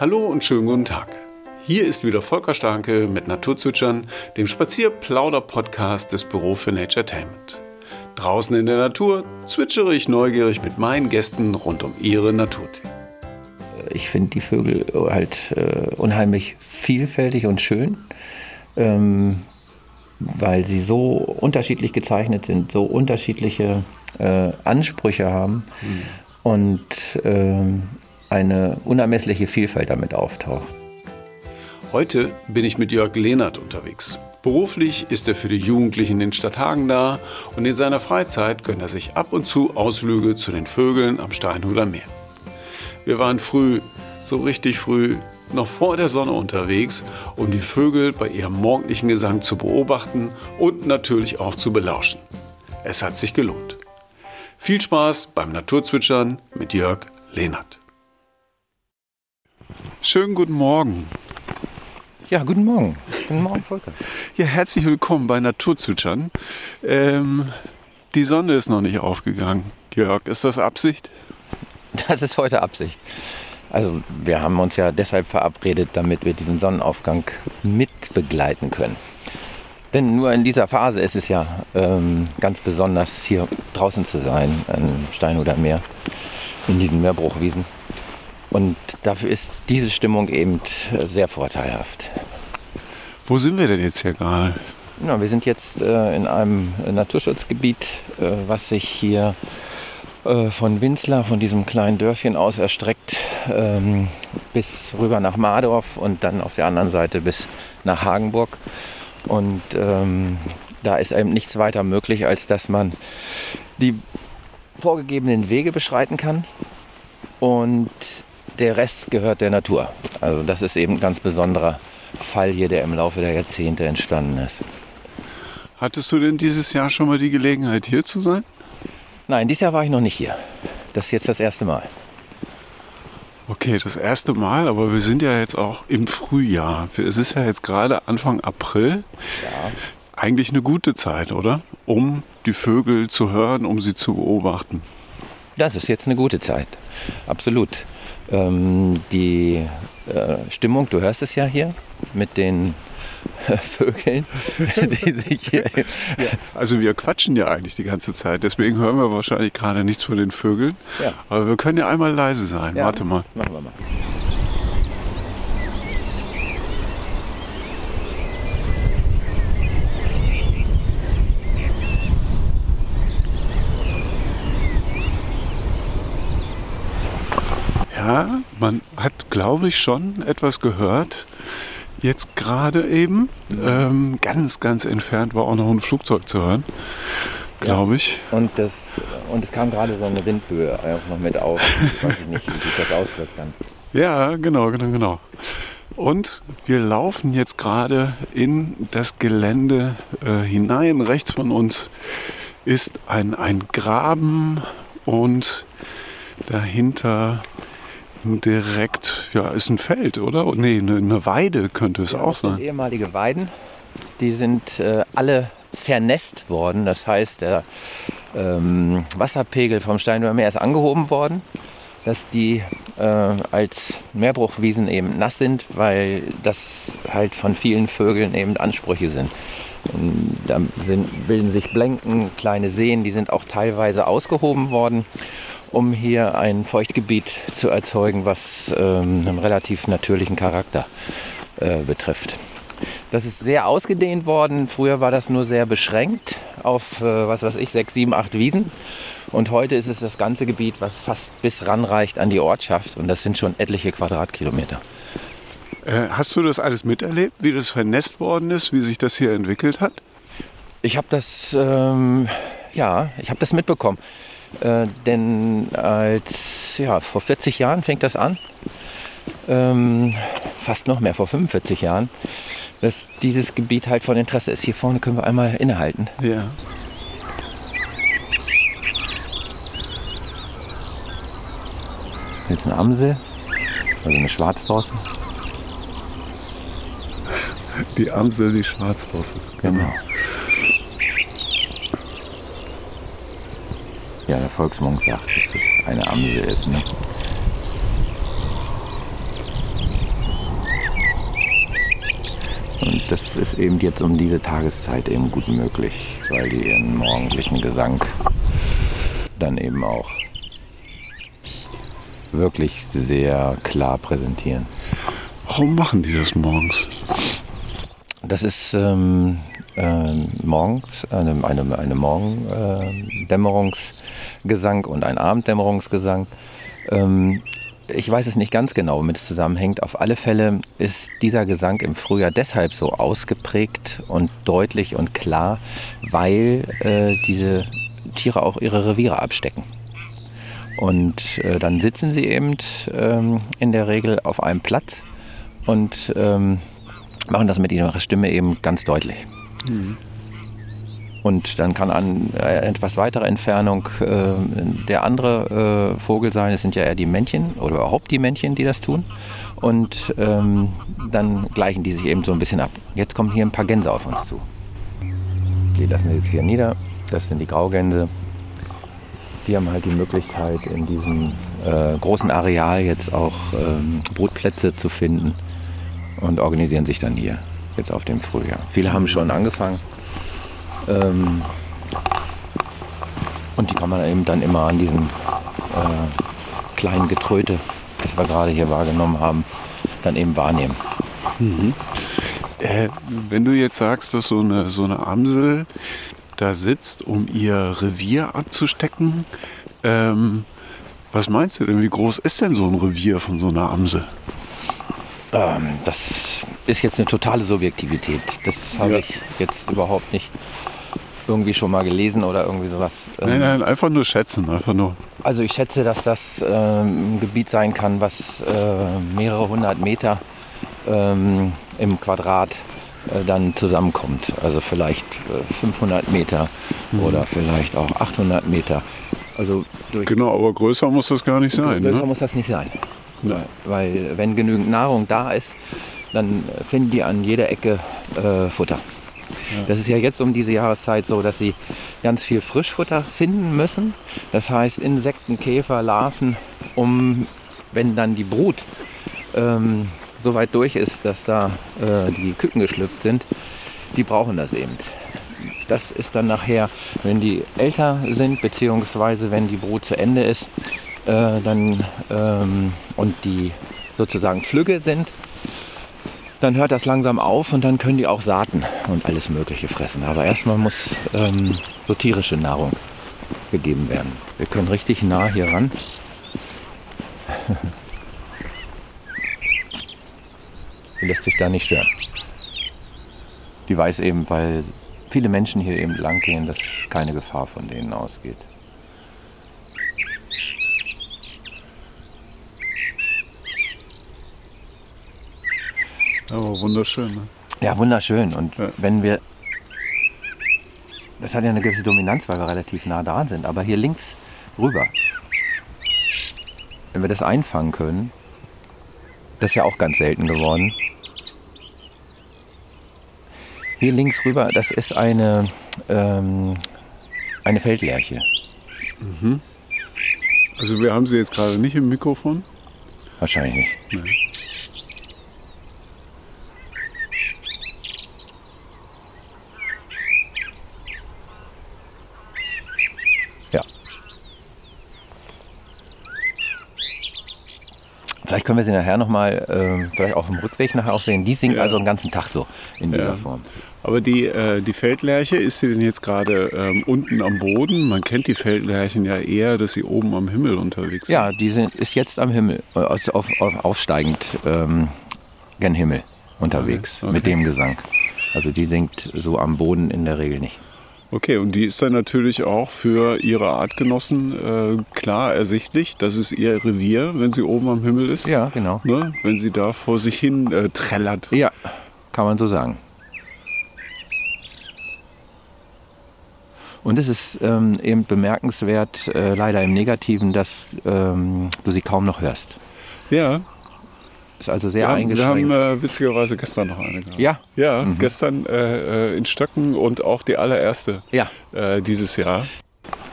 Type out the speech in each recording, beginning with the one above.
Hallo und schönen guten Tag. Hier ist wieder Volker Starke mit Naturzwitschern, dem Spazier-Plauder-Podcast des Büro für Naturetainment. Draußen in der Natur zwitschere ich neugierig mit meinen Gästen rund um ihre Naturthemen. Ich finde die Vögel halt äh, unheimlich vielfältig und schön, ähm, weil sie so unterschiedlich gezeichnet sind, so unterschiedliche äh, Ansprüche haben mhm. und äh, eine unermessliche Vielfalt damit auftaucht. Heute bin ich mit Jörg Lehnert unterwegs. Beruflich ist er für die Jugendlichen in Stadthagen da und in seiner Freizeit gönnt er sich ab und zu Ausflüge zu den Vögeln am Steinhuder Meer. Wir waren früh, so richtig früh, noch vor der Sonne unterwegs, um die Vögel bei ihrem morgendlichen Gesang zu beobachten und natürlich auch zu belauschen. Es hat sich gelohnt. Viel Spaß beim Naturzwitschern mit Jörg Lehnert. Schönen guten Morgen. Ja, guten Morgen. Guten Morgen, Volker. Ja, herzlich willkommen bei Naturzwitschern. Ähm, die Sonne ist noch nicht aufgegangen. Jörg, ist das Absicht? Das ist heute Absicht. Also wir haben uns ja deshalb verabredet, damit wir diesen Sonnenaufgang mit begleiten können. Denn nur in dieser Phase ist es ja ähm, ganz besonders, hier draußen zu sein, am Stein oder Meer, in diesen Meerbruchwiesen. Und dafür ist diese Stimmung eben sehr vorteilhaft. Wo sind wir denn jetzt hier gerade? Ja, wir sind jetzt äh, in einem Naturschutzgebiet, äh, was sich hier äh, von Winzler, von diesem kleinen Dörfchen aus erstreckt, ähm, bis rüber nach Mardorf und dann auf der anderen Seite bis nach Hagenburg. Und ähm, da ist eben nichts weiter möglich, als dass man die vorgegebenen Wege beschreiten kann. Und der Rest gehört der Natur. Also das ist eben ein ganz besonderer Fall hier, der im Laufe der Jahrzehnte entstanden ist. Hattest du denn dieses Jahr schon mal die Gelegenheit, hier zu sein? Nein, dieses Jahr war ich noch nicht hier. Das ist jetzt das erste Mal. Okay, das erste Mal, aber wir sind ja jetzt auch im Frühjahr. Es ist ja jetzt gerade Anfang April. Ja. Eigentlich eine gute Zeit, oder? Um die Vögel zu hören, um sie zu beobachten. Das ist jetzt eine gute Zeit. Absolut. Ähm, die äh, Stimmung, du hörst es ja hier mit den Vögeln, die sich hier. Ja, also wir quatschen ja eigentlich die ganze Zeit, deswegen hören wir wahrscheinlich gerade nichts von den Vögeln. Ja. Aber wir können ja einmal leise sein. Ja, Warte mal. Machen wir mal. Ja, man hat, glaube ich, schon etwas gehört. Jetzt gerade eben. Ähm, ganz, ganz entfernt war auch noch ein Flugzeug zu hören, glaube ich. Und, das, und es kam gerade so eine Windböe auch noch mit auf. Ich weiß nicht, wie sich das auswirken kann. Ja, genau, genau, genau. Und wir laufen jetzt gerade in das Gelände äh, hinein. Rechts von uns ist ein, ein Graben und dahinter direkt, ja, ist ein Feld, oder? Nee, eine, eine Weide könnte es ja, auch sein. ehemalige Weiden, die sind äh, alle vernässt worden. Das heißt, der ähm, Wasserpegel vom Steinhuder Meer ist angehoben worden, dass die äh, als Meerbruchwiesen eben nass sind, weil das halt von vielen Vögeln eben Ansprüche sind. Und da sind, bilden sich Blenken, kleine Seen, die sind auch teilweise ausgehoben worden um hier ein Feuchtgebiet zu erzeugen, was ähm, einen relativ natürlichen Charakter äh, betrifft. Das ist sehr ausgedehnt worden. Früher war das nur sehr beschränkt auf, äh, was weiß ich, sechs, sieben, acht Wiesen. Und heute ist es das ganze Gebiet, was fast bis ranreicht an die Ortschaft. Und das sind schon etliche Quadratkilometer. Äh, hast du das alles miterlebt, wie das vernässt worden ist, wie sich das hier entwickelt hat? Ich habe das, ähm, ja, ich habe das mitbekommen. Äh, denn als, ja, vor 40 Jahren fängt das an, ähm, fast noch mehr, vor 45 Jahren, dass dieses Gebiet halt von Interesse ist. Hier vorne können wir einmal innehalten. Ja. Jetzt eine Amsel, also eine Schwarzdorse. Die Amsel, die Schwarzdorse. Genau. ja, der Volksmund sagt, dass es eine Amsel ist. Ne? Und das ist eben jetzt um diese Tageszeit eben gut möglich, weil die ihren morgendlichen Gesang dann eben auch wirklich sehr klar präsentieren. Warum machen die das morgens? Das ist ähm, äh, morgens eine, eine, eine Morgendämmerungs- äh, und ein Abenddämmerungsgesang. Ähm, ich weiß es nicht ganz genau, womit es zusammenhängt. Auf alle Fälle ist dieser Gesang im Frühjahr deshalb so ausgeprägt und deutlich und klar, weil äh, diese Tiere auch ihre Reviere abstecken. Und äh, dann sitzen sie eben ähm, in der Regel auf einem Platz und ähm, machen das mit ihrer Stimme eben ganz deutlich. Mhm. Und dann kann an äh, etwas weiterer Entfernung äh, der andere äh, Vogel sein. Es sind ja eher die Männchen oder überhaupt die Männchen, die das tun. Und ähm, dann gleichen die sich eben so ein bisschen ab. Jetzt kommen hier ein paar Gänse auf uns zu. Die lassen wir jetzt hier nieder. Das sind die Graugänse. Die haben halt die Möglichkeit, in diesem äh, großen Areal jetzt auch ähm, Brutplätze zu finden und organisieren sich dann hier jetzt auf dem Frühjahr. Viele haben schon angefangen. Ähm, und die kann man eben dann immer an diesem äh, kleinen Getröte, das wir gerade hier wahrgenommen haben, dann eben wahrnehmen. Mhm. Äh, wenn du jetzt sagst, dass so eine, so eine Amsel da sitzt, um ihr Revier abzustecken, ähm, was meinst du denn, wie groß ist denn so ein Revier von so einer Amsel? Ähm, das ist jetzt eine totale Subjektivität. Das habe ja. ich jetzt überhaupt nicht irgendwie schon mal gelesen oder irgendwie sowas. Nein, ähm, nein, einfach nur schätzen, einfach nur. Also ich schätze, dass das ähm, ein Gebiet sein kann, was äh, mehrere hundert Meter ähm, im Quadrat äh, dann zusammenkommt. Also vielleicht äh, 500 Meter mhm. oder vielleicht auch 800 Meter. Also genau, aber größer muss das gar nicht sein. Größer ne? muss das nicht sein. Ja. Weil wenn genügend Nahrung da ist, dann finden die an jeder Ecke äh, Futter. Das ist ja jetzt um diese Jahreszeit so, dass sie ganz viel Frischfutter finden müssen. Das heißt Insekten, Käfer, Larven, um, wenn dann die Brut ähm, so weit durch ist, dass da äh, die Küken geschlüpft sind, die brauchen das eben. Das ist dann nachher, wenn die älter sind, beziehungsweise wenn die Brut zu Ende ist, äh, dann ähm, und die sozusagen Flügge sind, dann hört das langsam auf und dann können die auch Saaten und alles Mögliche fressen. Aber erstmal muss ähm, so tierische Nahrung gegeben werden. Wir können richtig nah hier ran. Die lässt sich da nicht stören. Die weiß eben, weil viele Menschen hier eben lang gehen, dass keine Gefahr von denen ausgeht. Aber wunderschön. Ne? Ja, wunderschön. Und ja. wenn wir. Das hat ja eine gewisse Dominanz, weil wir relativ nah dran sind. Aber hier links rüber, wenn wir das einfangen können, das ist ja auch ganz selten geworden. Hier links rüber, das ist eine, ähm, eine Feldlerche. Mhm. Also wir haben sie jetzt gerade nicht im Mikrofon? Wahrscheinlich nicht. Nee. Vielleicht können wir sie nachher nochmal, äh, vielleicht auch im Rückweg nachher auch sehen. Die singt ja. also den ganzen Tag so in dieser ja. Form. Aber die, äh, die Feldlerche, ist sie denn jetzt gerade ähm, unten am Boden? Man kennt die Feldlerchen ja eher, dass sie oben am Himmel unterwegs sind. Ja, die sind, ist jetzt am Himmel, äh, auf, auf, aufsteigend ähm, gen Himmel unterwegs okay. Okay. mit dem Gesang. Also die singt so am Boden in der Regel nicht. Okay, und die ist dann natürlich auch für ihre Artgenossen äh, klar ersichtlich. Das ist ihr Revier, wenn sie oben am Himmel ist. Ja, genau. Ne? Wenn sie da vor sich hin äh, trällert. Ja, kann man so sagen. Und es ist ähm, eben bemerkenswert, äh, leider im Negativen, dass ähm, du sie kaum noch hörst. Ja, ist also sehr wir eingeschränkt. wir haben äh, witzigerweise gestern noch eine gehabt. Ja? Ja, mhm. gestern äh, äh, in Stöcken und auch die allererste ja. äh, dieses Jahr.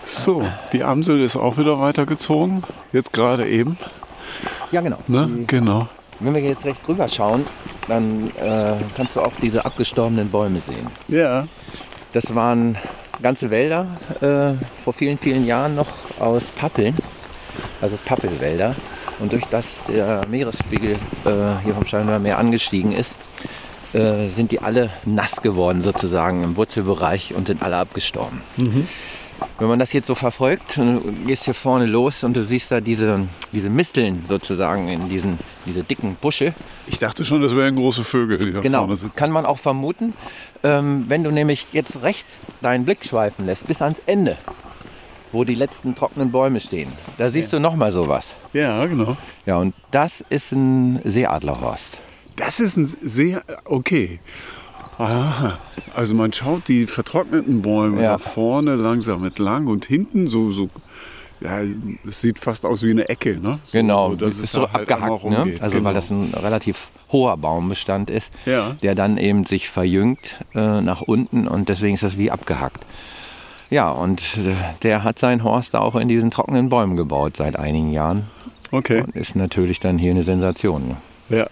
So, die Amsel ist auch wieder weitergezogen. Jetzt gerade eben. Ja, genau. Ne? Die, genau. Wenn wir jetzt rechts rüber schauen, dann äh, kannst du auch diese abgestorbenen Bäume sehen. Ja. Das waren ganze Wälder äh, vor vielen, vielen Jahren noch aus Pappeln, also Pappelwälder. Und durch das der Meeresspiegel äh, hier vom Steinhuder Meer angestiegen ist, äh, sind die alle nass geworden sozusagen im Wurzelbereich und sind alle abgestorben. Wenn man das jetzt so verfolgt, du gehst hier vorne los und du siehst da diese, diese Misteln sozusagen in diesen, diese dicken Busche. Ich dachte schon, das wären große Vögel, die da Genau, vorne sitzen. kann man auch vermuten. Ähm, wenn du nämlich jetzt rechts deinen Blick schweifen lässt, bis ans Ende, wo die letzten trockenen Bäume stehen, da siehst du nochmal sowas. Ja, genau. Ja, und das ist ein Seeadlerhorst. Das ist ein sehr, okay. Aha. Also man schaut die vertrockneten Bäume Ja. da vorne langsam entlang und hinten so, so ja, es sieht fast aus wie eine Ecke, ne? So, Genau, so, dass ist so da halt abgehackt, ne? also genau. weil das ein relativ hoher Baumbestand ist, Ja. der dann eben sich verjüngt äh, nach unten und deswegen ist das wie abgehackt. Ja, und äh, der hat seinen Horst auch in diesen trockenen Bäumen gebaut seit einigen Jahren Okay. und ist natürlich dann hier eine Sensation. ne? Ja.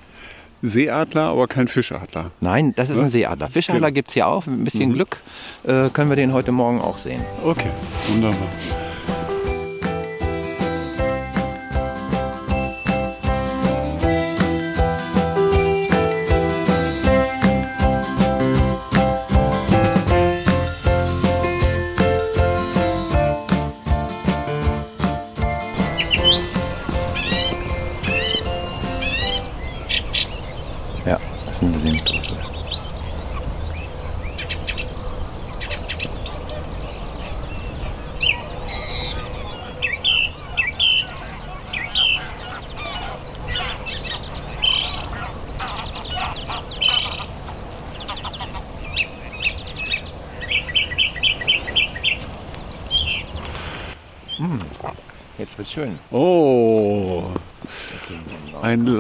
Seeadler, aber kein Fischadler. Nein, das ist Ne? ein Seeadler. Fischadler Genau. gibt es hier auch. Mit ein bisschen Glück äh, können wir den heute Morgen auch sehen. Okay, wunderbar.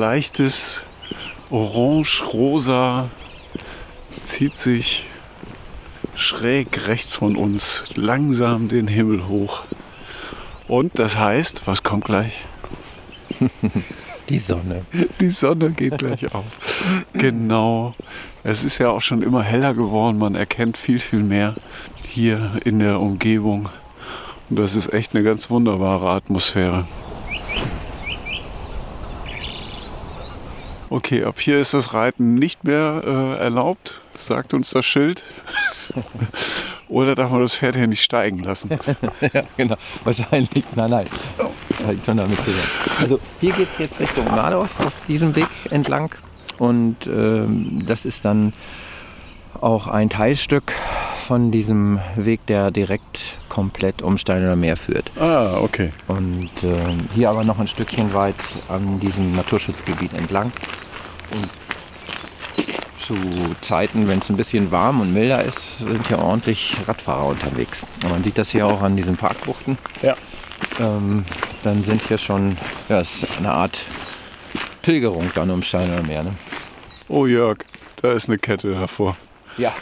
Leichtes Orange-Rosa zieht sich schräg rechts von uns langsam den Himmel hoch. Und das heißt, was kommt gleich? Die Sonne. Die Sonne geht gleich auf. Genau. Es ist ja auch schon immer heller geworden. Man erkennt viel, viel mehr hier in der Umgebung. Und das ist echt eine ganz wunderbare Atmosphäre. Okay, ab hier ist das Reiten nicht mehr äh, erlaubt, sagt uns das Schild. Oder darf man das Pferd hier nicht steigen lassen? ja, genau. Wahrscheinlich. Nein, nein. Ich schon damit zusammen. Also hier geht es jetzt Richtung Mardorf auf diesem Weg entlang. Und ähm, das ist dann auch ein Teilstück von diesem Weg, der direkt komplett um Steiner Meer führt. Ah, okay. Und ähm, hier aber noch ein Stückchen weit an diesem Naturschutzgebiet entlang. Und zu Zeiten, wenn es ein bisschen warm und milder ist, sind hier ordentlich Radfahrer unterwegs. Und man sieht das hier auch an diesen Parkbuchten. Ja. Ähm, dann sind hier schon ja, ist eine Art Pilgerung dann um Steiner Meer. Ne? Oh Jörg, da ist eine Kette davor. Ja.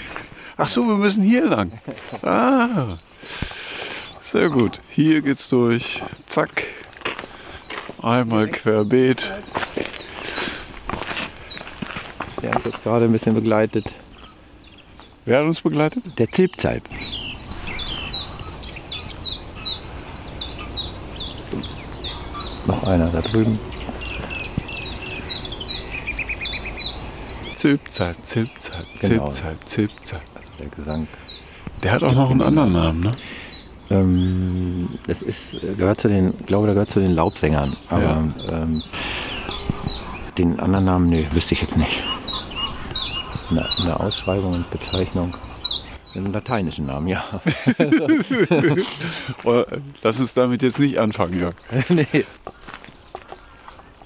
Ach so, wir müssen hier lang. Ah, sehr gut. Hier geht's durch. Zack. Einmal querbeet. Der uns jetzt gerade ein bisschen begleitet. Wer hat uns begleitet? Der Zilpzalp. Noch einer da drüben. Zilpzalp, Zilpzalp, Genau. Zilpzalp, Zilpzalp. Der Gesang. Der hat auch noch einen anderen Namen, ne? Ähm, das ist, gehört zu den, ich glaube, der gehört zu den Laubsängern. Aber ähm, den anderen Namen, nee, wüsste ich jetzt nicht. In der, in der Ausschreibung und Bezeichnung. Den lateinischen Namen, ja. Oh, Lass uns damit jetzt nicht anfangen, Jörg. nee.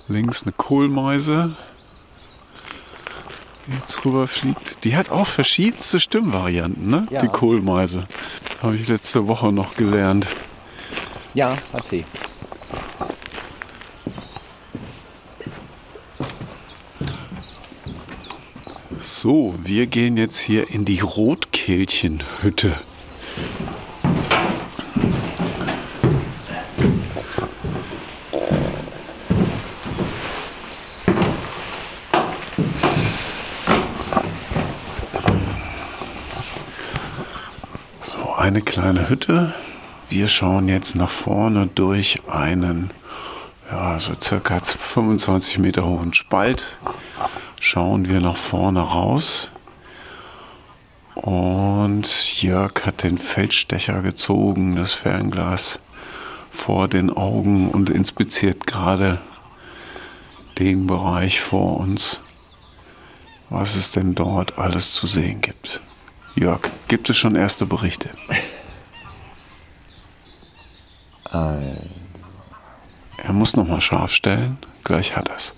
Links eine Kohlmeise, die jetzt rüberfliegt. Die hat auch verschiedenste Stimmvarianten, ne? Ja. Die Kohlmeise. Habe ich letzte Woche noch gelernt. Ja, hat sie. So, wir gehen jetzt hier in die Rotkehlchenhütte. So, eine kleine Hütte. Wir schauen jetzt nach vorne durch einen, ja, so circa 25 Meter hohen Spalt. Schauen wir nach vorne raus. Und Jörg hat den Feldstecher gezogen, das Fernglas vor den Augen und inspiziert gerade den Bereich vor uns, was es denn dort alles zu sehen gibt. Jörg, gibt es schon erste Berichte? Er muss noch mal scharf stellen, gleich hat er's.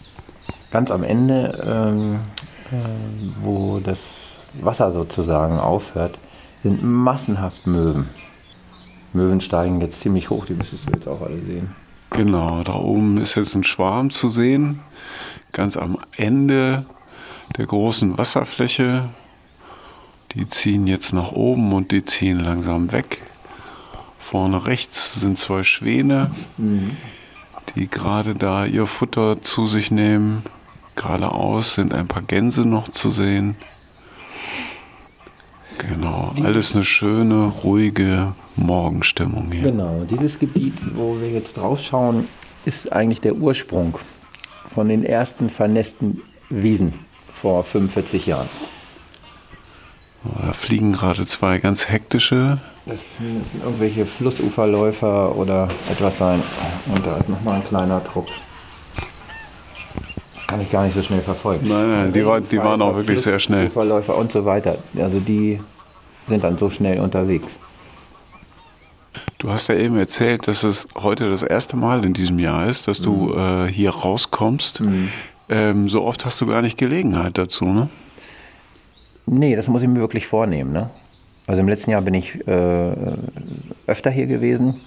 Ganz am Ende, ähm, äh, wo das Wasser sozusagen aufhört, sind massenhaft Möwen. Möwen steigen jetzt ziemlich hoch, die müsstest du jetzt auch alle sehen. Genau, da oben ist jetzt ein Schwarm zu sehen, ganz am Ende der großen Wasserfläche. Die ziehen jetzt nach oben und die ziehen langsam weg. Vorne rechts sind zwei Schwäne, die gerade da ihr Futter zu sich nehmen. Geradeaus sind ein paar Gänse noch zu sehen. Genau, alles eine schöne, ruhige Morgenstimmung hier. Genau, dieses Gebiet, wo wir jetzt drauf schauen, ist eigentlich der Ursprung von den ersten vernässten Wiesen vor 45 Jahren. Da fliegen gerade zwei ganz hektische. Das sind, das sind irgendwelche Flussuferläufer oder etwas sein. Und da ist nochmal ein kleiner Trupp. Kann ich gar nicht so schnell verfolgen. Nein, nein, die, die waren auch wirklich sehr schnell. Flussuferläufer und so weiter. Also die sind dann so schnell unterwegs. Du hast ja eben erzählt, dass es heute das erste Mal in diesem Jahr ist, dass du äh, hier rauskommst. Ähm, so oft hast du gar nicht Gelegenheit dazu, ne? Nee, das muss ich mir wirklich vornehmen. Ne? Also im letzten Jahr bin ich äh, öfter hier gewesen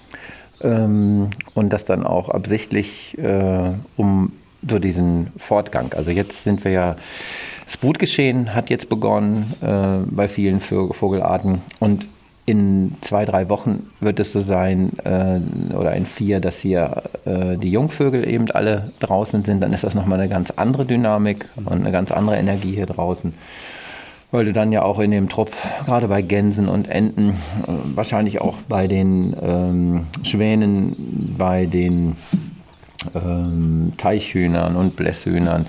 ähm, und das dann auch absichtlich äh, um so diesen Fortgang. Also jetzt sind wir ja, das Brutgeschehen hat jetzt begonnen äh, bei vielen Vogelarten und in zwei, drei Wochen wird es so sein, äh, oder in vier, dass hier äh, die Jungvögel eben alle draußen sind. Dann ist das nochmal eine ganz andere Dynamik und eine ganz andere Energie hier draußen weil du dann ja auch in dem Trupp, gerade bei Gänsen und Enten, äh, wahrscheinlich auch bei den ähm, Schwänen, bei den ähm, Teichhühnern und Blässhühnern,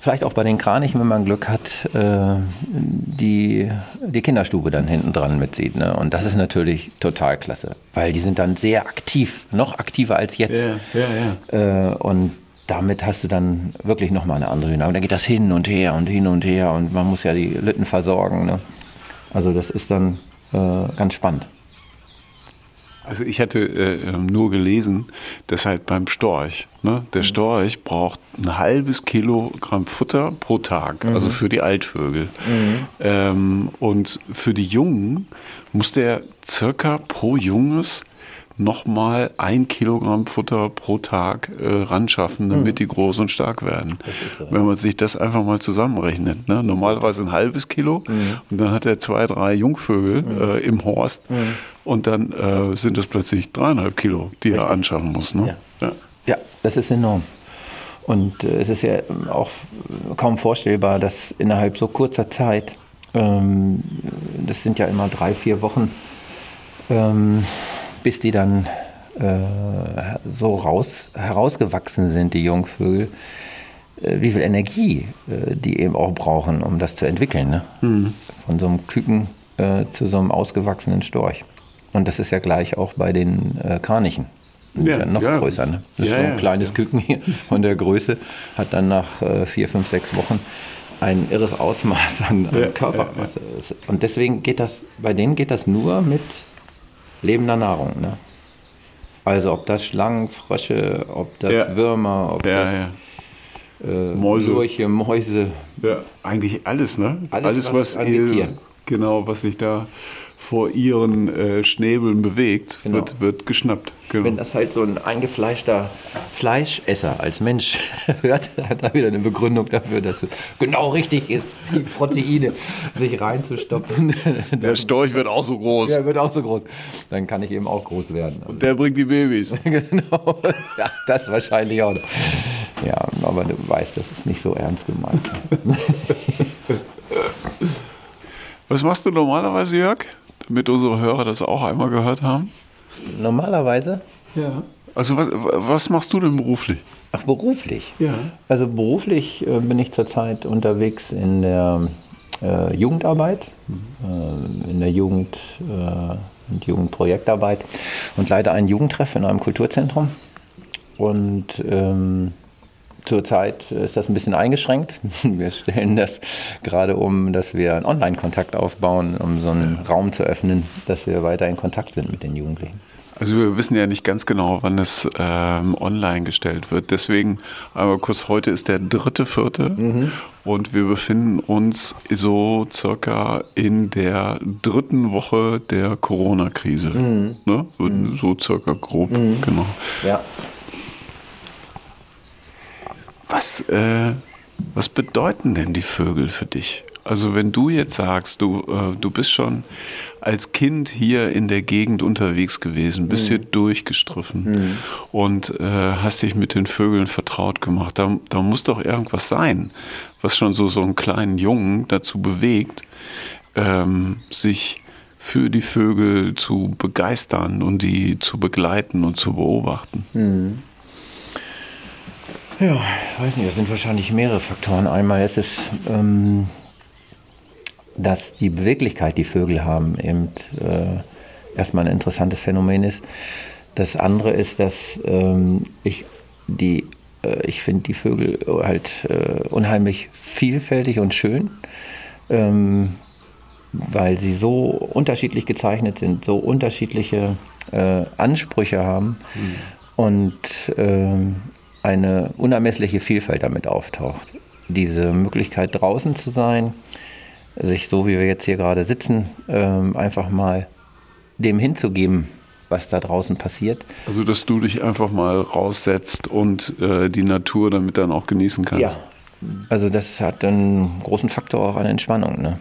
vielleicht auch bei den Kranichen, wenn man Glück hat, äh, die, die Kinderstube dann hinten dran mitsieht. Ne? Und das ist natürlich total klasse, weil die sind dann sehr aktiv, noch aktiver als jetzt. ja, ja. Äh, und damit hast du dann wirklich nochmal eine andere Dynamik. Da geht das hin und her und hin und her und man muss ja die Litten versorgen. Ne? Also das ist dann äh, ganz spannend. Also ich hatte äh, ähm, nur gelesen, dass halt beim Storch, ne, der Storch braucht ein halbes Kilogramm Futter pro Tag, also für die Altvögel. Ähm, und für die Jungen muss der circa pro Junges nochmal ein Kilogramm Futter pro Tag äh, ranschaffen, damit die groß und stark werden. Wenn man sich das einfach mal zusammenrechnet. Ne? Normalerweise ein halbes Kilo und dann hat er zwei, drei Jungvögel äh, im Horst und dann äh, sind das plötzlich dreieinhalb Kilo, die er anschaffen muss. Ne? Ja. Ja, das ist enorm. Und äh, es ist ja auch kaum vorstellbar, dass innerhalb so kurzer Zeit, ähm, das sind ja immer drei, vier Wochen, ähm, bis die dann äh, so raus, herausgewachsen sind, die Jungvögel, äh, wie viel Energie äh, die eben auch brauchen, um das zu entwickeln. Ne? Von so einem Küken äh, zu so einem ausgewachsenen Storch. Und das ist ja gleich auch bei den äh, sind Ja, ja, noch ja. größer. Ne? Das ist Ja, so ein kleines Küken hier von der Größe, hat dann nach äh, vier, fünf, sechs Wochen ein irres Ausmaß an, an Körpermasse. Und deswegen geht das, bei denen geht das nur mit lebender Nahrung. Ne? Also ob das Schlangen, Frösche, ob das Ja. Würmer, ob Ja, das ja. äh, Mäuse. Lurche, Mäuse. ja, eigentlich alles, ne? Alles, was an ihr- genau, was sich da vor ihren äh, Schnäbeln bewegt, Genau. wird, wird geschnappt. Genau. Wenn das halt so ein eingefleischter Fleischesser als Mensch hört, hat er wieder eine Begründung dafür, dass es genau richtig ist, die Proteine sich reinzustopfen. der Storch wird auch so groß. Der wird auch so groß. Dann kann ich eben auch groß werden. Also, Der bringt die Babys. genau. Ja, das wahrscheinlich auch. Ja, aber du weißt, das ist nicht so ernst gemeint. Was machst du normalerweise, Jörg? damit unsere Hörer das auch einmal gehört haben? Normalerweise? Ja. Also was, was machst du denn beruflich? Ach, beruflich? Ja. Also beruflich äh, bin ich zurzeit unterwegs in der äh, Jugendarbeit, äh, in der Jugend, äh, und Jugendprojektarbeit und leite einen Jugendtreff in einem Kulturzentrum. Und ähm, Zurzeit ist das ein bisschen eingeschränkt. Wir stellen das gerade um, dass wir einen Online-Kontakt aufbauen, um so einen Raum zu öffnen, dass wir weiter in Kontakt sind mit den Jugendlichen. Also wir wissen ja nicht ganz genau, wann es ähm, online gestellt wird. Deswegen einmal kurz, heute ist der dritte, vierte mhm. und wir befinden uns so circa in der dritten Woche der Corona-Krise. Mhm. Ne? Mhm. So circa grob, mhm. genau. Ja. Was, äh, was bedeuten denn die Vögel für dich? Also wenn du jetzt sagst, du, äh, du bist schon als Kind hier in der Gegend unterwegs gewesen, bist mhm. hier durchgestriffen mhm. und äh, hast dich mit den Vögeln vertraut gemacht, da, da muss doch irgendwas sein, was schon so, so einen kleinen Jungen dazu bewegt, ähm, sich für die Vögel zu begeistern und die zu begleiten und zu beobachten. Mhm. Ja, ich weiß nicht, das sind wahrscheinlich mehrere Faktoren. Einmal ist es, ähm, dass die Beweglichkeit, die Vögel haben, eben äh, erstmal ein interessantes Phänomen ist. Das andere ist, dass ähm, ich die äh, ich finde die Vögel halt äh, unheimlich vielfältig und schön, ähm, weil sie so unterschiedlich gezeichnet sind, so unterschiedliche äh, Ansprüche haben. Mhm. Und ähm, eine unermessliche Vielfalt damit auftaucht. Diese Möglichkeit draußen zu sein, sich so wie wir jetzt hier gerade sitzen, ähm, einfach mal dem hinzugeben, was da draußen passiert. Also dass du dich einfach mal raussetzt und äh, die Natur damit dann auch genießen kannst. Ja, also das hat einen großen Faktor auch an Entspannung. Ne?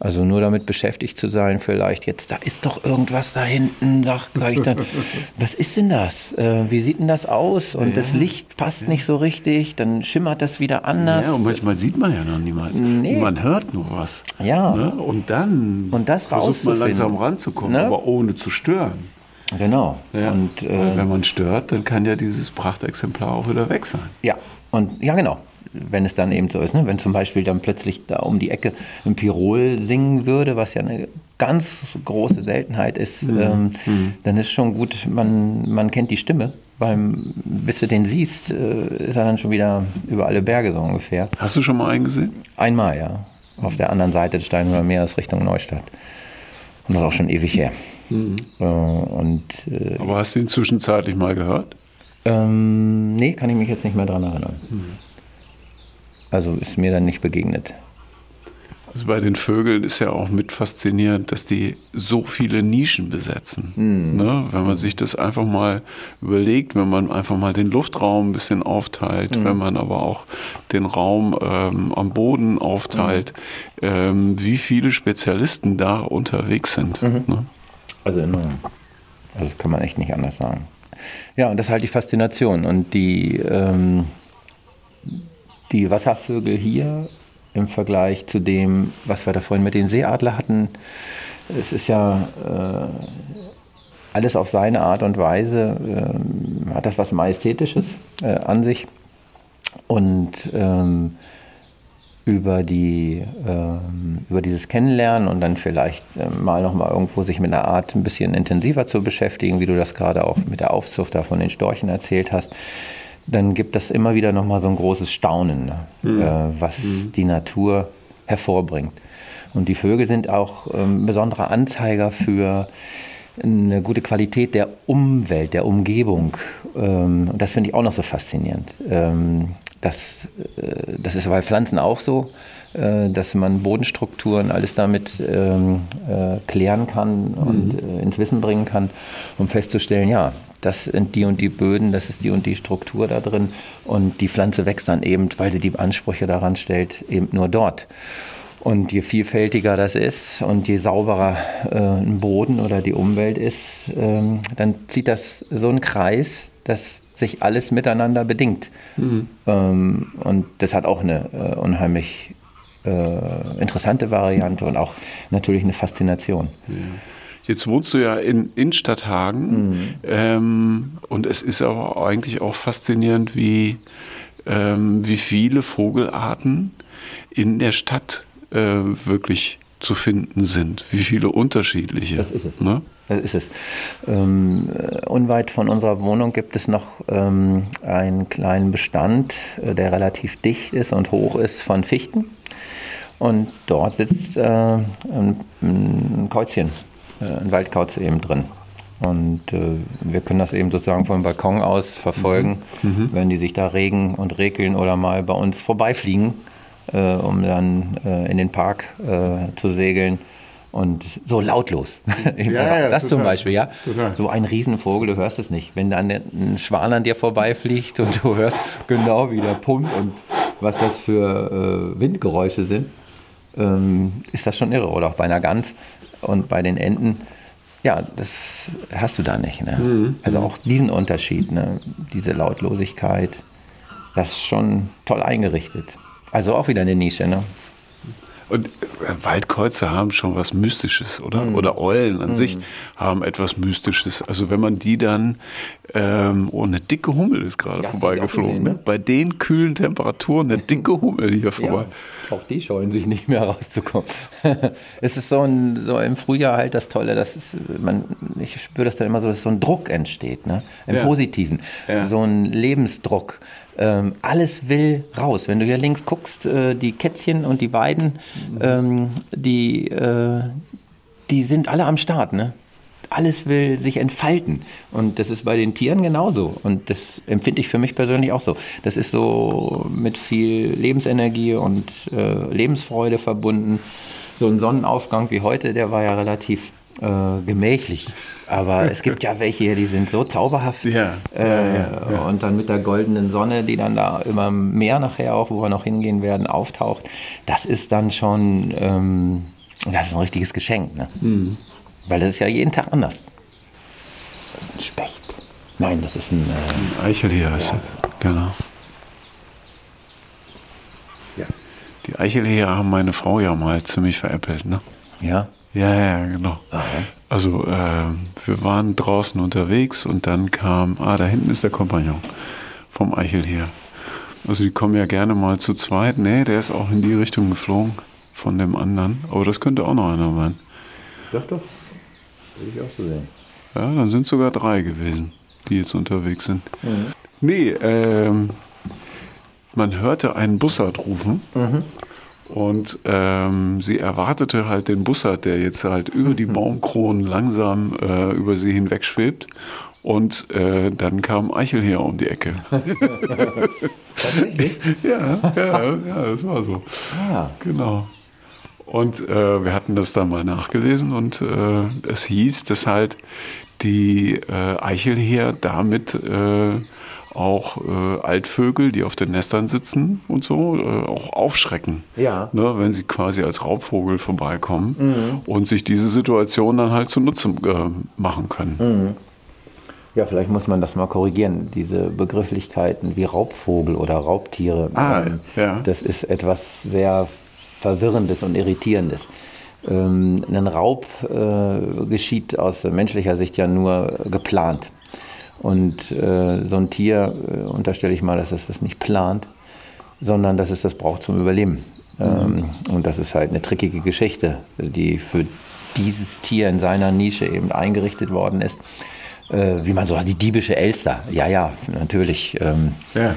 Also nur damit beschäftigt zu sein, vielleicht jetzt, da ist doch irgendwas da hinten, sag, sag ich dann, was ist denn das? Äh, wie sieht denn das aus? Und ja, das Licht passt ja. nicht so richtig, dann schimmert das wieder anders. Ja, und manchmal sieht man ja noch niemals. Nee. Man hört nur was. Ja. Ne? Und dann und das versucht man langsam ranzukommen, ne? aber ohne zu stören. Genau. Ja. Und, äh, wenn man stört, dann kann ja dieses Prachtexemplar auch wieder weg sein. Ja, und ja, genau wenn es dann eben so ist. Ne? Wenn zum Beispiel dann plötzlich da um die Ecke ein Pirol singen würde, was ja eine ganz große Seltenheit ist, mhm. Ähm, mhm. dann ist schon gut, man, man kennt die Stimme. Weil bis du den siehst, äh, ist er dann schon wieder über alle Berge so ungefähr. Hast du schon mal einen gesehen? Einmal, ja. Auf der anderen Seite des Steinhuder Meeres Richtung Neustadt. Und das ist auch schon ewig her. Mhm. Äh, und, äh, Aber hast du ihn zwischenzeitlich mal gehört? Ähm, nee, kann ich mich jetzt nicht mehr dran erinnern. Also ist mir dann nicht begegnet. Also bei den Vögeln ist ja auch mit faszinierend, dass die so viele Nischen besetzen. Mhm. Ne? Wenn man sich das einfach mal überlegt, wenn man einfach mal den Luftraum ein bisschen aufteilt, mhm. wenn man aber auch den Raum ähm, am Boden aufteilt, mhm. ähm, wie viele Spezialisten da unterwegs sind. Mhm. Ne? Also enorm. Also das kann man echt nicht anders sagen. Ja, und das ist halt die Faszination und die ähm, die Wasservögel hier im Vergleich zu dem, was wir da vorhin mit den Seeadler hatten, es ist ja äh, alles auf seine Art und Weise, äh, hat das was Majestätisches äh, an sich. Und ähm, über, die, ähm, über dieses Kennenlernen und dann vielleicht äh, mal nochmal irgendwo sich mit einer Art ein bisschen intensiver zu beschäftigen, wie du das gerade auch mit der Aufzucht da von den Storchen erzählt hast, dann gibt das immer wieder nochmal so ein großes Staunen, ne? mhm. äh, was mhm. die Natur hervorbringt. Und die Vögel sind auch ähm, besonderer Anzeiger für eine gute Qualität der Umwelt, der Umgebung. Ähm, und das finde ich auch noch so faszinierend. Ähm, das, äh, das ist bei Pflanzen auch so, äh, dass man Bodenstrukturen alles damit ähm, äh, klären kann und mhm. äh, ins Wissen bringen kann, um festzustellen, ja, das sind die und die Böden, das ist die und die Struktur da drin. Und die Pflanze wächst dann eben, weil sie die Ansprüche daran stellt, eben nur dort. Und je vielfältiger das ist und je sauberer äh, ein Boden oder die Umwelt ist, ähm, dann zieht das so einen Kreis, dass sich alles miteinander bedingt. Mhm. Ähm, und das hat auch eine äh, unheimlich äh, interessante Variante und auch natürlich eine Faszination. Ja. Jetzt wohnst du ja in, in Stadthagen Mhm. ähm, und es ist aber eigentlich auch faszinierend, wie, ähm, wie viele Vogelarten in der Stadt äh, wirklich zu finden sind. Wie viele unterschiedliche. Das ist es. Ne? Das ist es. Ähm, äh, unweit von unserer Wohnung gibt es noch ähm, einen kleinen Bestand, äh, der relativ dicht ist und hoch ist von Fichten. Und dort sitzt äh, ein, ein Käuzchen, ein Waldkauz eben drin. Und äh, wir können das eben sozusagen vom Balkon aus verfolgen, wenn die sich da regen und regeln oder mal bei uns vorbeifliegen, äh, um dann äh, in den Park äh, zu segeln. Und so lautlos. Ja, ja, das zum total. Beispiel, ja. Total. So ein Riesenvogel, du hörst es nicht. Wenn dann ein Schwan an dir vorbeifliegt und du hörst genau, wie der pumpt und was das für äh, Windgeräusche sind, ähm, ist das schon irre. Oder auch bei einer Gans und bei den Enten. Ja, das hast du da nicht. Ne? Mhm. Also auch diesen Unterschied, ne? diese Lautlosigkeit, das ist schon toll eingerichtet. Also auch wieder eine Nische. Ne? Und äh, Waldkreuze haben schon was Mystisches, oder? Mhm. Oder Eulen an sich haben etwas Mystisches. Also wenn man die dann, ähm, oh, eine dicke Hummel ist gerade Ja, vorbeigeflogen. auch gesehen, ne? ne? Bei den kühlen Temperaturen eine dicke Hummel hier vorbei. Ja, auch die scheuen sich nicht mehr rauszukommen. es ist so, ein, so im Frühjahr halt das Tolle, dass es, man, ich spüre das dann immer so, dass so ein Druck entsteht, ne? im Ja. Positiven. Ja. So ein Lebensdruck. Ähm, alles will raus. Wenn du hier links guckst, äh, die Kätzchen und die Weiden, ähm, die, äh, die sind alle am Start. Ne? Alles will sich entfalten. Und das ist bei den Tieren genauso. Und das empfinde ich für mich persönlich auch so. Das ist so mit viel Lebensenergie und äh, Lebensfreude verbunden. So ein Sonnenaufgang wie heute, der war ja relativ äh, gemächlich. Aber es gibt ja welche hier, die sind so zauberhaft. Ja, Äh, ja, ja, ja. Und dann mit der goldenen Sonne, die dann da immer mehr nachher auch, wo wir noch hingehen werden, auftaucht. Das ist dann schon, ähm, das ist ein richtiges Geschenk. Ne? Mhm. Weil das ist ja jeden Tag anders. Das ist ein Specht. Nein, das ist ein. Äh, Eichel hier ist er. Genau. Ja. Die Eichelheer haben meine Frau ja mal ziemlich veräppelt, ne? ja. Ja, ja, genau. Aha. Also ähm, wir waren draußen unterwegs und dann kam, ah, da hinten ist der Kompagnon vom Eichelheer. Also die kommen ja gerne mal zu zweit. Nee, der ist auch in die Richtung geflogen von dem anderen. Aber das könnte auch noch einer sein. Doch, doch. Würde ich auch so sehen. Ja, dann sind sogar drei gewesen, die jetzt unterwegs sind. Nee, ähm, man hörte einen Bussard rufen. Und ähm, sie erwartete halt den Bussard, der jetzt halt über die Baumkronen langsam äh, über sie hinwegschwebt. Und äh, dann kam Eichelheer um die Ecke. ja, ja, ja, das war so. Ah. Genau. Und äh, wir hatten das dann mal nachgelesen und äh, es hieß, dass halt die äh, Eichelheer damit äh, auch äh, Altvögel, die auf den Nestern sitzen und so, äh, auch aufschrecken. Ja. Ne, wenn sie quasi als Raubvogel vorbeikommen und sich diese Situation dann halt zunutze äh, machen können. Ja, vielleicht muss man das mal korrigieren. Diese Begrifflichkeiten wie Raubvogel oder Raubtiere, Ah, ähm, ja. das ist etwas sehr Verwirrendes und Irritierendes. Ähm, ein Raub äh, geschieht aus menschlicher Sicht ja nur geplant. Und äh, so ein Tier, äh, unterstelle ich mal, dass es das nicht plant, sondern dass es das braucht zum Überleben. Ähm, und das ist halt eine trickige Geschichte, die für dieses Tier in seiner Nische eben eingerichtet worden ist. Äh, wie man so die diebische Elster. Ja, ja, natürlich. Ähm, Ja.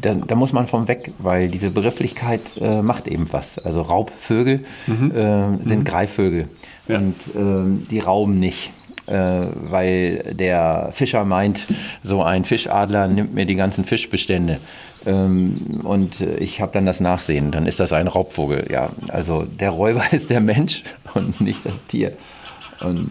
da, da muss man vom weg, weil diese Begrifflichkeit äh, macht eben was. Also Raubvögel äh, sind Greifvögel Ja. und ähm, die rauben nicht. Äh, weil der Fischer meint, so ein Fischadler nimmt mir die ganzen Fischbestände ähm, und ich habe dann das Nachsehen, dann ist das ein Raubvogel. Ja, also der Räuber ist der Mensch und nicht das Tier. Also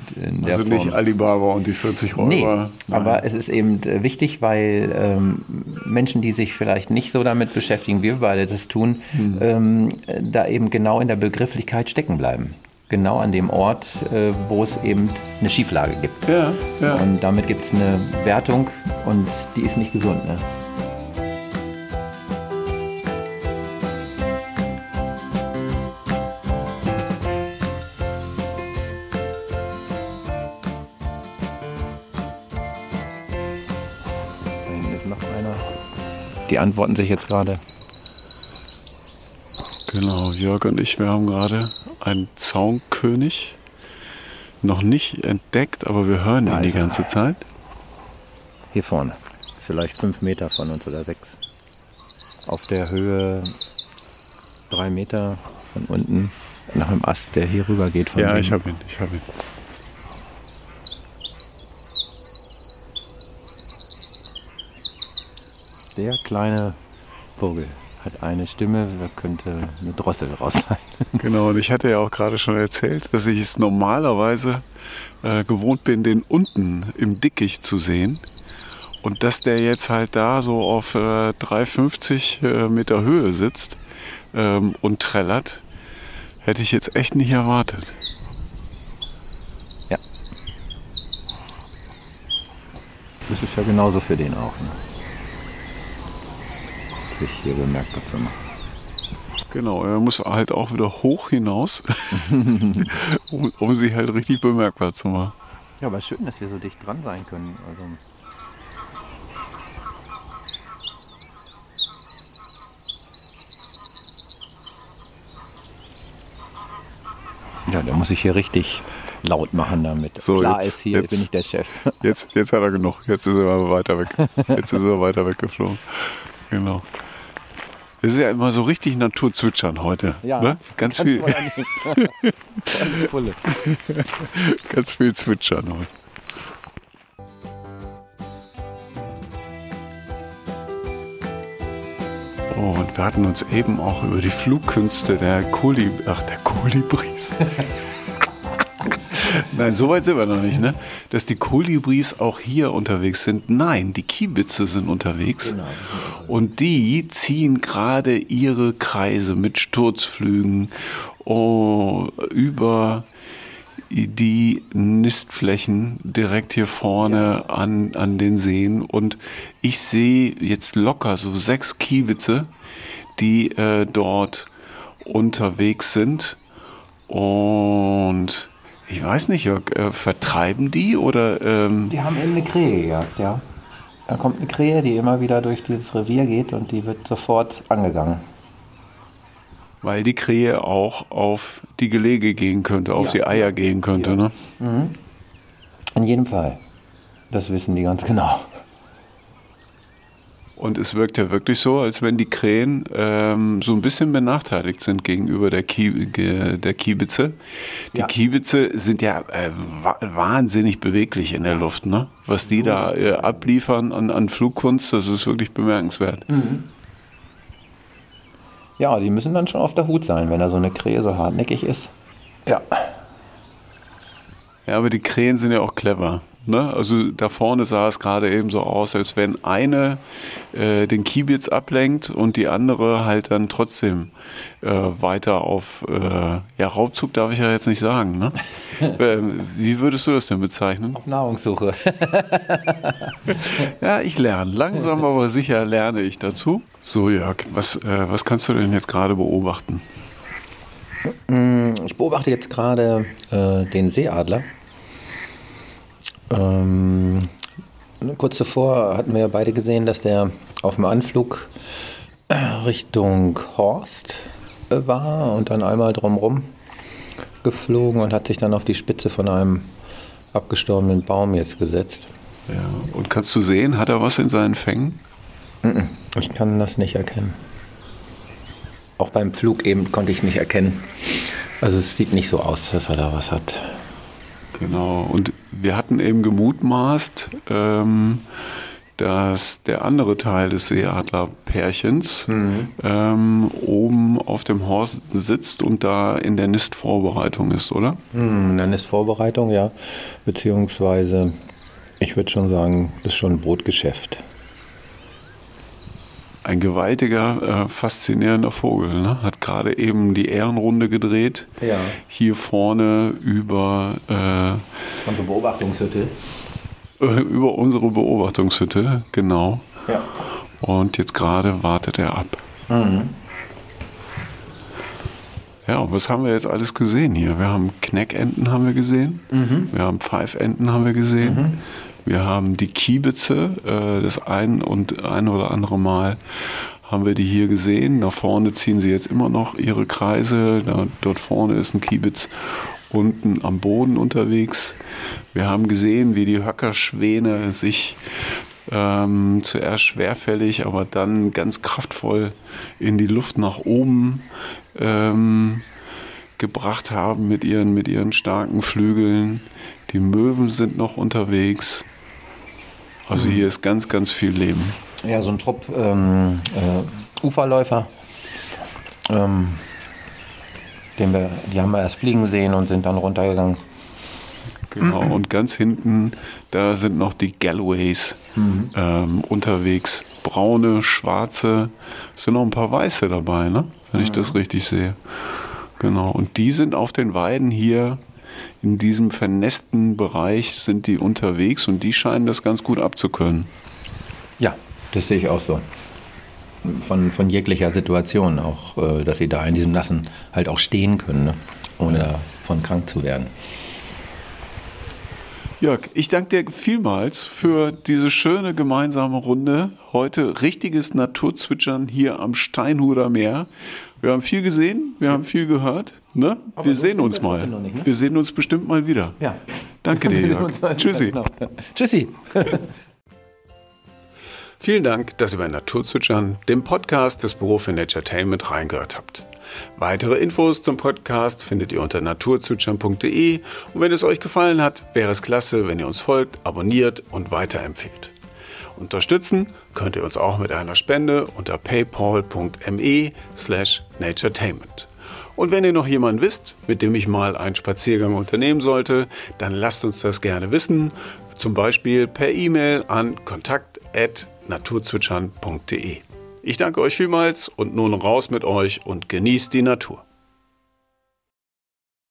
Form. nicht Alibaba und die 40 Räuber. Nee, Nein. aber es ist eben äh, wichtig, weil ähm, Menschen, die sich vielleicht nicht so damit beschäftigen, wie wir beide das tun, Hm. ähm, äh, da eben genau in der Begrifflichkeit stecken bleiben genau an dem Ort, äh, wo es eben eine Schieflage gibt. Ja, ja. Und damit gibt es eine Wertung und die ist nicht gesund. Ne? Die antworten sich jetzt gerade. Genau, Jörg und ich, wir haben gerade einen Zaunkönig noch nicht entdeckt, aber wir hören ihn die ganze Zeit. Hier vorne. Vielleicht fünf Meter von uns oder sechs. Auf der Höhe drei Meter von unten nach dem Ast, der hier rüber geht. Von Ja, ich habe ihn, ich habe ihn. Der kleine Vogel hat eine Stimme, da könnte eine Drossel raus sein. Genau, und ich hatte ja auch gerade schon erzählt, dass ich es normalerweise äh, gewohnt bin, den unten im Dickicht zu sehen. Und dass der jetzt halt da so auf äh, 350 äh, Meter Höhe sitzt ähm, und trällert, hätte ich jetzt echt nicht erwartet. Ja. Das ist ja genauso für den auch. Ne? Sich hier bemerkbar zu machen. Genau, er muss halt auch wieder hoch hinaus, um, um sich halt richtig bemerkbar zu machen. Ja, aber schön, dass wir so dicht dran sein können. Also ja, der muss sich hier richtig laut machen damit. So, Klar jetzt- ist, hier jetzt- bin ich der Chef. Jetzt, jetzt hat er genug. Jetzt ist er aber weiter weg. Jetzt ist er weiter weggeflogen. Genau. Es ist ja immer so richtig Naturzwitschern heute. ne? Ganz viel, Pulle. ganz viel Zwitschern heute. Oh, und wir hatten uns eben auch über die Flugkünste der Kolib ach, der Kolibris. Nein, so weit sind wir noch nicht, ne? Dass die Kolibris auch hier unterwegs sind. Nein, die Kiebitze sind unterwegs. Und die ziehen gerade ihre Kreise mit Sturzflügen oh, über die Nistflächen direkt hier vorne an, an den Seen. Und ich sehe jetzt locker so sechs Kiebitze, die äh, dort unterwegs sind. Und ich weiß nicht, Jörg, äh, vertreiben die oder ähm, Die haben eben eine Krähe gejagt, ja. Da kommt eine Krähe, die immer wieder durch dieses Revier geht und die wird sofort angegangen. weil die Krähe auch auf die Gelege gehen könnte, auf Ja. die Eier gehen könnte, ne? In jedem Fall. Das wissen die ganz genau. Und es wirkt ja wirklich so, als wenn die Krähen ähm, so ein bisschen benachteiligt sind gegenüber der, Kie der Kiebitze. Die Ja. Kiebitze sind ja äh, wa wahnsinnig beweglich in der Luft. Ne? Was die da äh, abliefern an, an Flugkunst, das ist wirklich bemerkenswert. Ja, die müssen dann schon auf der Hut sein, wenn da so eine Krähe so hartnäckig ist. Ja. Ja, aber die Krähen sind ja auch clever. Ne? Also da vorne sah es gerade eben so aus, als wenn eine äh, den Kiebitz ablenkt und die andere halt dann trotzdem äh, weiter auf, äh, ja, Raubzug darf ich ja jetzt nicht sagen. Ne? ähm, wie würdest du das denn bezeichnen? Auf Nahrungssuche. Ja, ich lerne. Langsam aber sicher lerne ich dazu. So, Jörg, was, äh, was kannst du denn jetzt gerade beobachten? Ich beobachte jetzt gerade äh, den Seeadler. Ähm, kurz zuvor hatten wir ja beide gesehen, dass der auf dem Anflug Richtung Horst äh, war und dann einmal drumrum geflogen und hat sich dann auf die Spitze von einem abgestorbenen Baum jetzt gesetzt. Ja, und kannst du sehen, hat er was in seinen Fängen? Ich kann das nicht erkennen. Auch beim Flug eben konnte ich es nicht erkennen. Also es sieht nicht so aus, dass er da was hat. Genau. Und wir hatten eben gemutmaßt, ähm, dass der andere Teil des Seeadlerpärchens ähm, oben auf dem Horst sitzt und da in der Nistvorbereitung ist, oder? Hm, dann ist Vorbereitung, ja. Beziehungsweise, ich würde schon sagen, das ist schon ein Brotgeschäft. Ein gewaltiger, äh, faszinierender Vogel. Ne? Hat gerade eben die Ehrenrunde gedreht. Ja. Hier vorne über, äh, Unsere Beobachtungshütte. äh, über unsere Beobachtungshütte, genau. Ja. Und jetzt gerade wartet er ab. Ja, und was haben wir jetzt alles gesehen hier? Wir haben Kneckenten haben wir gesehen, wir haben Pfeifenten haben wir gesehen, Wir haben die Kiebitze, äh, das ein und ein oder andere Mal haben wir die hier gesehen. Da vorne ziehen sie jetzt immer noch ihre Kreise. Da, dort vorne ist ein Kiebitz unten am Boden unterwegs. Wir haben gesehen, wie die Höckerschwäne sich ähm, zuerst schwerfällig, aber dann ganz kraftvoll in die Luft nach oben ähm, gebracht haben mit ihren, mit ihren starken Flügeln. Die Möwen sind noch unterwegs. Also mhm. hier ist ganz, ganz viel Leben. Ja, so ein Trupp ähm, äh, Uferläufer. Ähm, den wir, die haben wir erst fliegen sehen und sind dann runtergegangen. Genau, und ganz hinten, da sind noch die Galloways mhm. ähm, unterwegs. Braune, schwarze, sind noch ein paar weiße dabei, ne? wenn mhm. ich das richtig sehe. Genau, und die sind auf den Weiden hier in diesem vernässten Bereich sind die unterwegs und die scheinen das ganz gut abzukönnen. Ja, das sehe ich auch so. Von, von jeglicher Situation auch, äh, dass sie da in diesem Nassen halt auch stehen können, ne? ohne davon krank zu werden. Jörg, ich danke dir vielmals für diese schöne gemeinsame Runde. Heute richtiges Naturzwitschern hier am Steinhuder Meer. Wir haben viel gesehen, wir haben viel gehört. Ne? Wir sehen uns mal. Nicht, ne? Wir sehen uns bestimmt mal wieder. Ja. Danke dir, Jörg. Tschüssi. Genau. Tschüssi. Vielen Dank, dass ihr bei Naturzwitschern, dem Podcast des Büro für Naturetainment, reingehört habt. Weitere Infos zum Podcast findet ihr unter naturzwitschern.de und wenn es euch gefallen hat, wäre es klasse, wenn ihr uns folgt, abonniert und weiterempfehlt. Unterstützen könnt ihr uns auch mit einer Spende unter paypal.me slash naturetainment. Und wenn ihr noch jemanden wisst, mit dem ich mal einen Spaziergang unternehmen sollte, dann lasst uns das gerne wissen, zum Beispiel per E-Mail an kontakt.naturzwitschern.de. Ich danke euch vielmals und nun raus mit euch und genießt die Natur.